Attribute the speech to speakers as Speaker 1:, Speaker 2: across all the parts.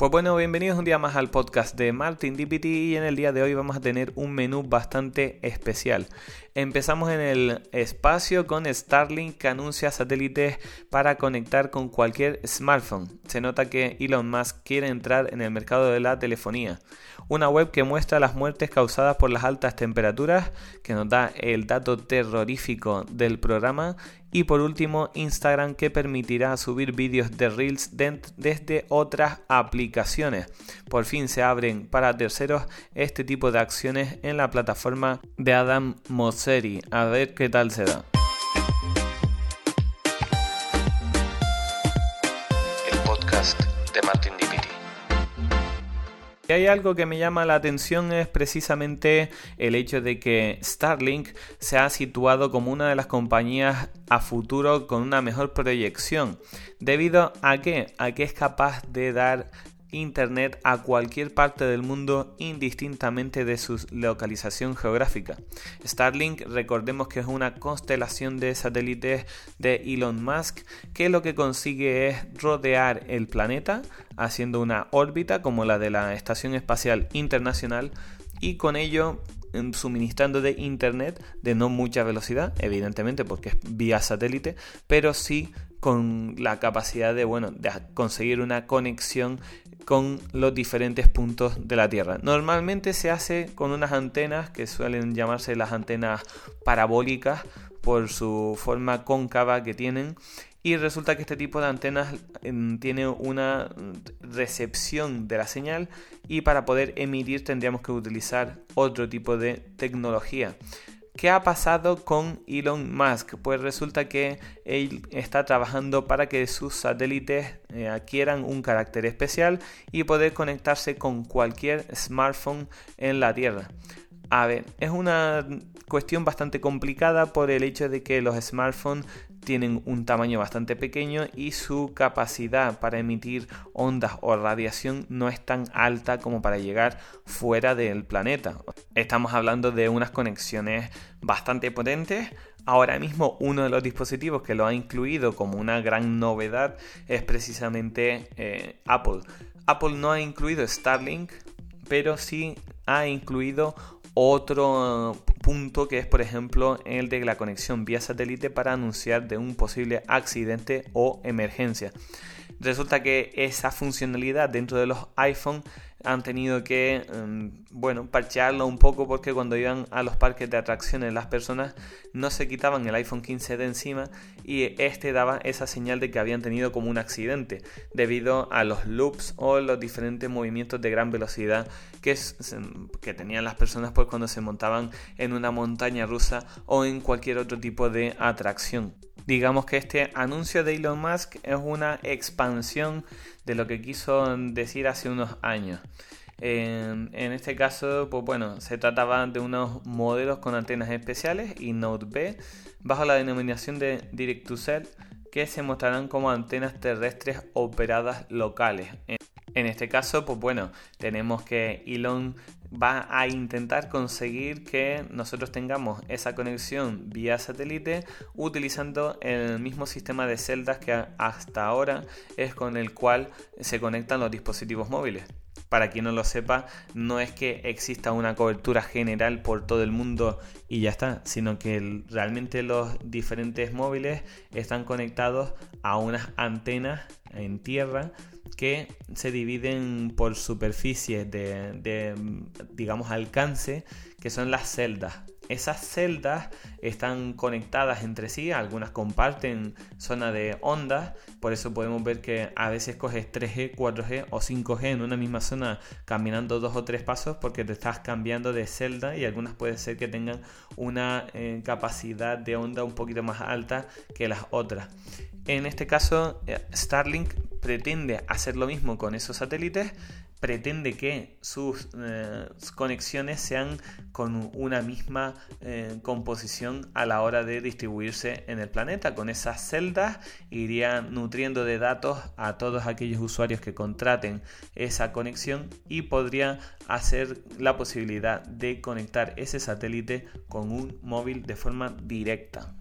Speaker 1: Pues bueno, bienvenidos un día más al podcast de Martin DPT y en el día de hoy vamos a tener un menú bastante especial. Empezamos en el espacio con Starlink que anuncia satélites para conectar con cualquier smartphone. Se nota que Elon Musk quiere entrar en el mercado de la telefonía. Una web que muestra las muertes causadas por las altas temperaturas, que nos da el dato terrorífico del programa y por último, Instagram que permitirá subir vídeos de Reels desde otras aplicaciones. Por fin se abren para terceros este tipo de acciones en la plataforma de Adam Mosseri. A ver qué tal se da. Hay algo que me llama la atención es precisamente el hecho de que Starlink se ha situado como una de las compañías a futuro con una mejor proyección. ¿Debido a qué? A que es capaz de dar Internet a cualquier parte del mundo indistintamente de su localización geográfica. Starlink, recordemos que es una constelación de satélites de Elon Musk que lo que consigue es rodear el planeta haciendo una órbita como la de la Estación Espacial Internacional y con ello em, suministrando de internet de no mucha velocidad, evidentemente porque es vía satélite, pero sí con la capacidad de, bueno, de conseguir una conexión con los diferentes puntos de la Tierra. Normalmente se hace con unas antenas que suelen llamarse las antenas parabólicas por su forma cóncava que tienen y resulta que este tipo de antenas em, tiene una recepción de la señal y para poder emitir tendríamos que utilizar otro tipo de tecnología. ¿Qué ha pasado con Elon Musk? Pues resulta que él está trabajando para que sus satélites eh, adquieran un carácter especial y poder conectarse con cualquier smartphone en la Tierra. A ver, es una cuestión bastante complicada por el hecho de que los smartphones tienen un tamaño bastante pequeño y su capacidad para emitir ondas o radiación no es tan alta como para llegar fuera del planeta. Estamos hablando de unas conexiones bastante potentes. Ahora mismo uno de los dispositivos que lo ha incluido como una gran novedad es precisamente eh, Apple. Apple no ha incluido Starlink, pero sí ha incluido otro punto que es por ejemplo el de la conexión vía satélite para anunciar de un posible accidente o emergencia. Resulta que esa funcionalidad dentro de los iPhone han tenido que, em, bueno, parchearlo un poco porque cuando iban a los parques de atracciones las personas no se quitaban el iPhone 15 de encima y este daba esa señal de que habían tenido como un accidente debido a los loops o los diferentes movimientos de gran velocidad que, que tenían las personas pues cuando se montaban en una montaña rusa o en cualquier otro tipo de atracción. Digamos que este anuncio de Elon Musk es una expansión de lo que quiso decir hace unos años. En, este caso, pues bueno, se trataba de unos modelos con antenas especiales y Note B bajo la denominación de Direct to Cell que se mostrarán como antenas terrestres operadas locales. En este caso, pues bueno, tenemos que Elon va a intentar conseguir que nosotros tengamos esa conexión vía satélite utilizando el mismo sistema de celdas que hasta ahora es con el cual se conectan los dispositivos móviles. Para quien no lo sepa, no es que exista una cobertura general por todo el mundo y ya está, sino que realmente los diferentes móviles están conectados a unas antenas en tierra que se dividen por superficies de, digamos, alcance, que son las celdas. Esas celdas están conectadas entre sí, algunas comparten zona de ondas, por eso podemos ver que a veces coges 3G, 4G o 5G en una misma zona caminando dos o tres pasos porque te estás cambiando de celda y algunas puede ser que tengan una eh, capacidad de onda un poquito más alta que las otras. En este caso, eh, Starlink pretende hacer lo mismo con esos satélites, pretende que sus eh, conexiones sean con una misma eh, composición a la hora de distribuirse en el planeta. Con esas celdas iría nutriendo de datos a todos aquellos usuarios que contraten esa conexión y podría hacer la posibilidad de conectar ese satélite con un móvil de forma directa.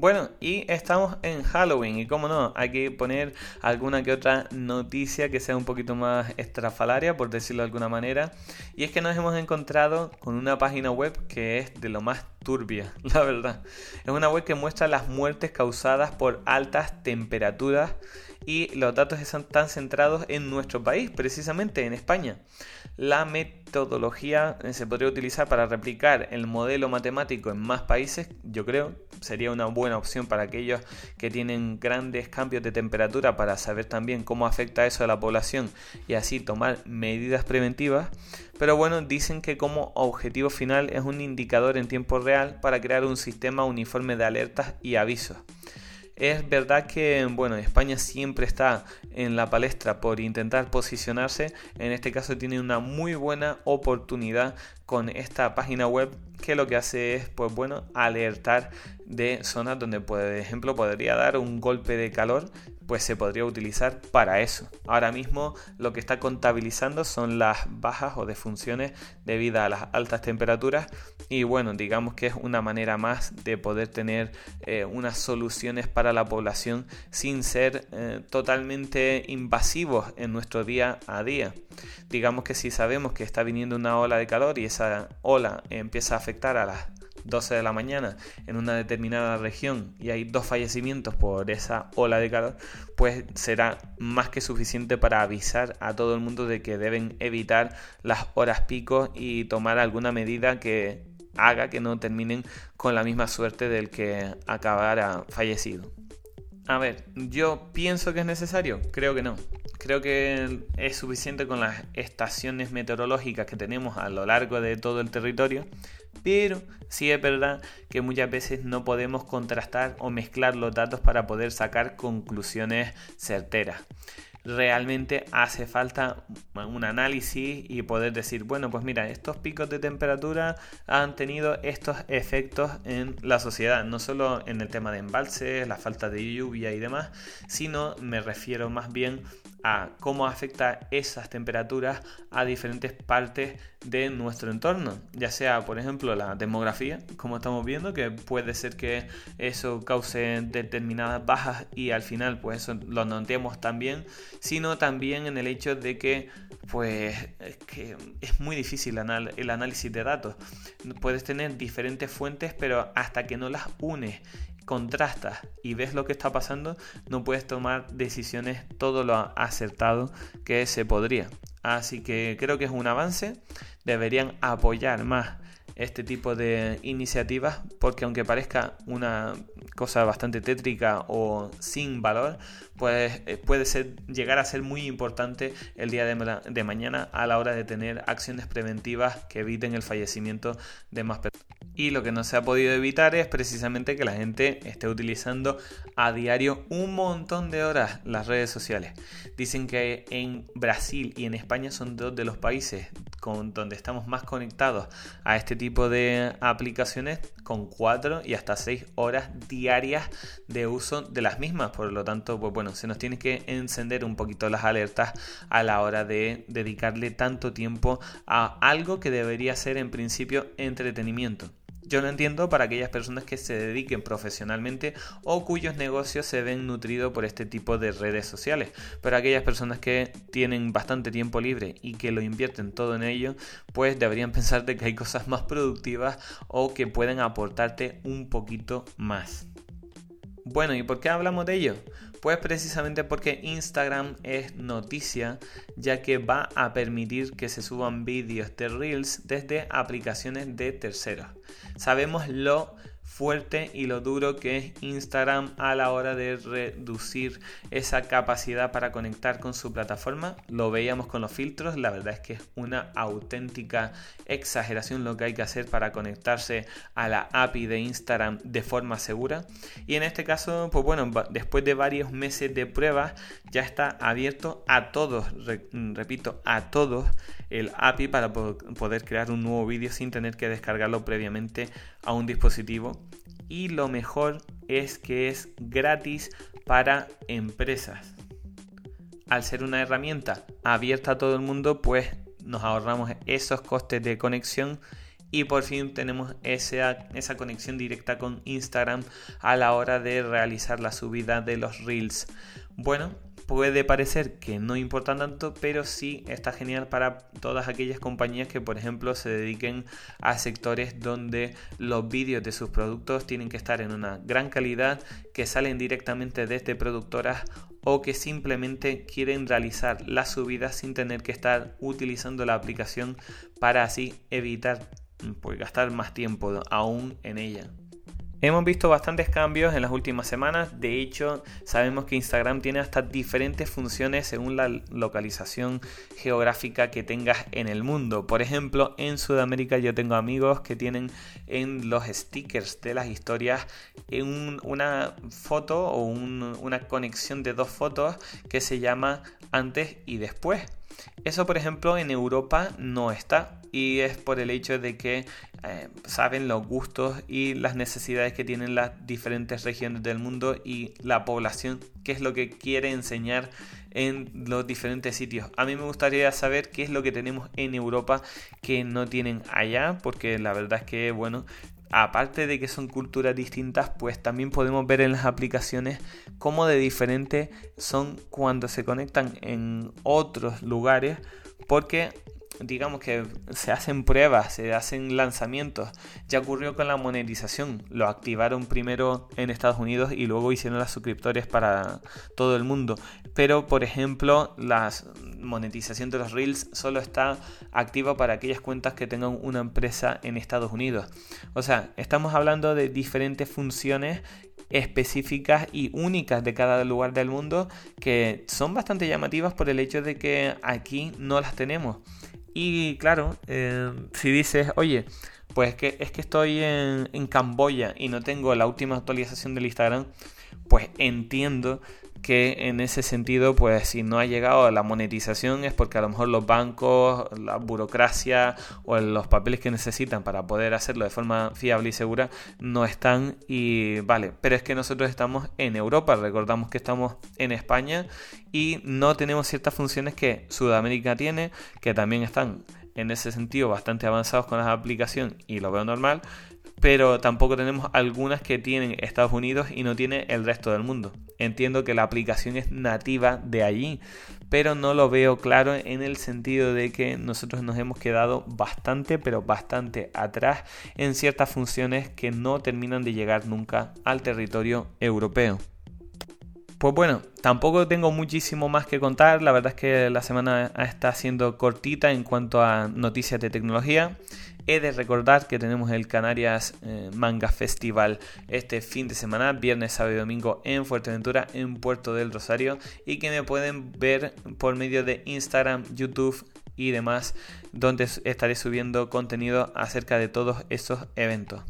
Speaker 1: Bueno, y estamos en Halloween y como no, hay que poner alguna que otra noticia que sea un poquito más estrafalaria, por decirlo de alguna manera. Y es que nos hemos encontrado con una página web que es de lo más turbia, la verdad. Es una web que muestra las muertes causadas por altas temperaturas y los datos están centrados en nuestro país, precisamente en España. La metodología se podría utilizar para replicar el modelo matemático en más países, yo creo, sería una buena opción para aquellos que tienen grandes cambios de temperatura para saber también cómo afecta eso a la población y así tomar medidas preventivas. Pero bueno, dicen que como objetivo final es un indicador en tiempo real para crear un sistema uniforme de alertas y avisos. Es verdad que bueno, España siempre está en la palestra por intentar posicionarse. En este caso tiene una muy buena oportunidad con esta página web que lo que hace es pues bueno alertar de zonas donde por ejemplo podría dar un golpe de calor pues se podría utilizar para eso. Ahora mismo lo que está contabilizando son las bajas o defunciones debido a las altas temperaturas y bueno, digamos que es una manera más de poder tener eh, unas soluciones para la población sin ser eh, totalmente invasivos en nuestro día a día. Digamos que si sabemos que está viniendo una ola de calor y esa ola empieza a afectar a las 12 de la mañana en una determinada región y hay dos fallecimientos por esa ola de calor, pues será más que suficiente para avisar a todo el mundo de que deben evitar las horas pico y tomar alguna medida que haga que no terminen con la misma suerte del que acabara fallecido. A ver, yo pienso que es necesario, creo que no. Creo que es suficiente con las estaciones meteorológicas que tenemos a lo largo de todo el territorio pero sí es verdad que muchas veces no podemos contrastar o mezclar los datos para poder sacar conclusiones certeras. Realmente hace falta un análisis y poder decir, bueno, pues mira, estos picos de temperatura han tenido estos efectos en la sociedad, no solo en el tema de embalses, la falta de lluvia y demás, sino me refiero más bien a cómo afecta esas temperaturas a diferentes partes de nuestro entorno, ya sea por ejemplo la demografía, como estamos viendo, que puede ser que eso cause determinadas bajas y al final pues lo notemos también, sino también en el hecho de que pues es, que es muy difícil el análisis de datos. Puedes tener diferentes fuentes, pero hasta que no las unes contrastas y ves lo que está pasando, no puedes tomar decisiones todo lo acertado que se podría. Así que creo que es un avance. Deberían apoyar más este tipo de iniciativas porque aunque parezca una cosa bastante tétrica o sin valor, pues puede ser, llegar a ser muy importante el día de, mañana a la hora de tener acciones preventivas que eviten el fallecimiento de más personas. Y lo que no se ha podido evitar es precisamente que la gente esté utilizando a diario un montón de horas las redes sociales. Dicen que en Brasil y en España son dos de los países con donde estamos más conectados a este tipo de aplicaciones con 4 y hasta 6 horas diarias de uso de las mismas. Por lo tanto, pues bueno, se nos tiene que encender un poquito las alertas a la hora de dedicarle tanto tiempo a algo que debería ser en principio entretenimiento. Yo no entiendo para aquellas personas que se dediquen profesionalmente o cuyos negocios se ven nutridos por este tipo de redes sociales. Pero aquellas personas que tienen bastante tiempo libre y que lo invierten todo en ello, pues deberían pensar de que hay cosas más productivas o que pueden aportarte un poquito más. Bueno, ¿y por qué hablamos de ello? Pues precisamente porque Instagram es noticia ya que va a permitir que se suban vídeos de Reels desde aplicaciones de terceros. Sabemos lo fuerte y lo duro que es Instagram a la hora de reducir esa capacidad para conectar con su plataforma. Lo veíamos con los filtros, la verdad es que es una auténtica exageración lo que hay que hacer para conectarse a la API de Instagram de forma segura. Y en este caso, pues bueno, después de varios meses de pruebas, ya está abierto a todos, repito, a todos el API para poder crear un nuevo vídeo sin tener que descargarlo previamente a un dispositivo y lo mejor es que es gratis para empresas. Al ser una herramienta abierta a todo el mundo, pues nos ahorramos esos costes de conexión y por fin tenemos esa, esa conexión directa con Instagram a la hora de realizar la subida de los reels. Bueno, puede parecer que no importa tanto, pero sí está genial para todas aquellas compañías que, por ejemplo, se dediquen a sectores donde los vídeos de sus productos tienen que estar en una gran calidad, que salen directamente desde productoras o que simplemente quieren realizar la subida sin tener que estar utilizando la aplicación para así evitar pues, gastar más tiempo aún en ella. Hemos visto bastantes cambios en las últimas semanas, de hecho sabemos que Instagram tiene hasta diferentes funciones según la localización geográfica que tengas en el mundo. Por ejemplo, en Sudamérica yo tengo amigos que tienen en los stickers de las historias una foto o una conexión de dos fotos que se llama antes y después. Eso, por ejemplo, en Europa no está y es por el hecho de que eh, saben los gustos y las necesidades que tienen las diferentes regiones del mundo y la población, qué es lo que quiere enseñar en los diferentes sitios. A mí me gustaría saber qué es lo que tenemos en Europa que no tienen allá, porque la verdad es que, bueno, aparte de que son culturas distintas, pues también podemos ver en las aplicaciones cómo de diferente son cuando se conectan en otros lugares, porque digamos que se hacen pruebas, se hacen lanzamientos. Ya ocurrió con la monetización. Lo activaron primero en Estados Unidos y luego hicieron las suscriptores para todo el mundo. Pero, por ejemplo, la monetización de los Reels solo está activa para aquellas cuentas que tengan una empresa en Estados Unidos. O sea, estamos hablando de diferentes funciones específicas y únicas de cada lugar del mundo que son bastante llamativas por el hecho de que aquí no las tenemos. Y claro, eh, si dices, oye, pues que, es que estoy en, en Camboya y no tengo la última actualización del Instagram, pues entiendo que en ese sentido, pues si no ha llegado a la monetización es porque a lo mejor los bancos, la burocracia o los papeles que necesitan para poder hacerlo de forma fiable y segura no están y vale, pero es que nosotros estamos en Europa, recordamos que estamos en España y no tenemos ciertas funciones que Sudamérica tiene, que también están en ese sentido bastante avanzados con la aplicación y lo veo normal, pero tampoco tenemos algunas que tienen Estados Unidos y no tiene el resto del mundo. Entiendo que la aplicación es nativa de allí, pero no lo veo claro en el sentido de que nosotros nos hemos quedado bastante, pero bastante atrás en ciertas funciones que no terminan de llegar nunca al territorio europeo. Pues bueno, tampoco tengo muchísimo más que contar. La verdad es que la semana está siendo cortita en cuanto a noticias de tecnología. He de recordar que tenemos el Canarias eh, Manga Festival este fin de semana, viernes, sábado y domingo en Fuerteventura, en Puerto del Rosario, y que me pueden ver por medio de Instagram, YouTube y demás, donde estaré subiendo contenido acerca de todos esos eventos.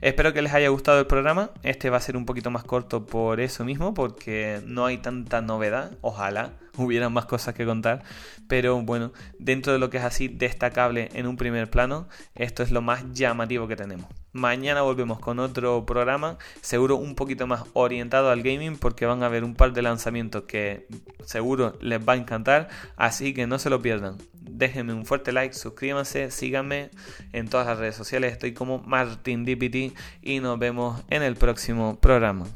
Speaker 1: Espero que les haya gustado el programa. Este va a ser un poquito más corto por eso mismo, porque no hay tanta novedad. Ojalá hubieran más cosas que contar. Pero bueno, dentro de lo que es así destacable en un primer plano, esto es lo más llamativo que tenemos. Mañana volvemos con otro programa, seguro un poquito más orientado al gaming, porque van a haber un par de lanzamientos que seguro les va a encantar. Así que no se lo pierdan déjenme un fuerte like, suscríbanse, síganme en todas las redes sociales, estoy como MartinDPT y nos vemos en el próximo programa.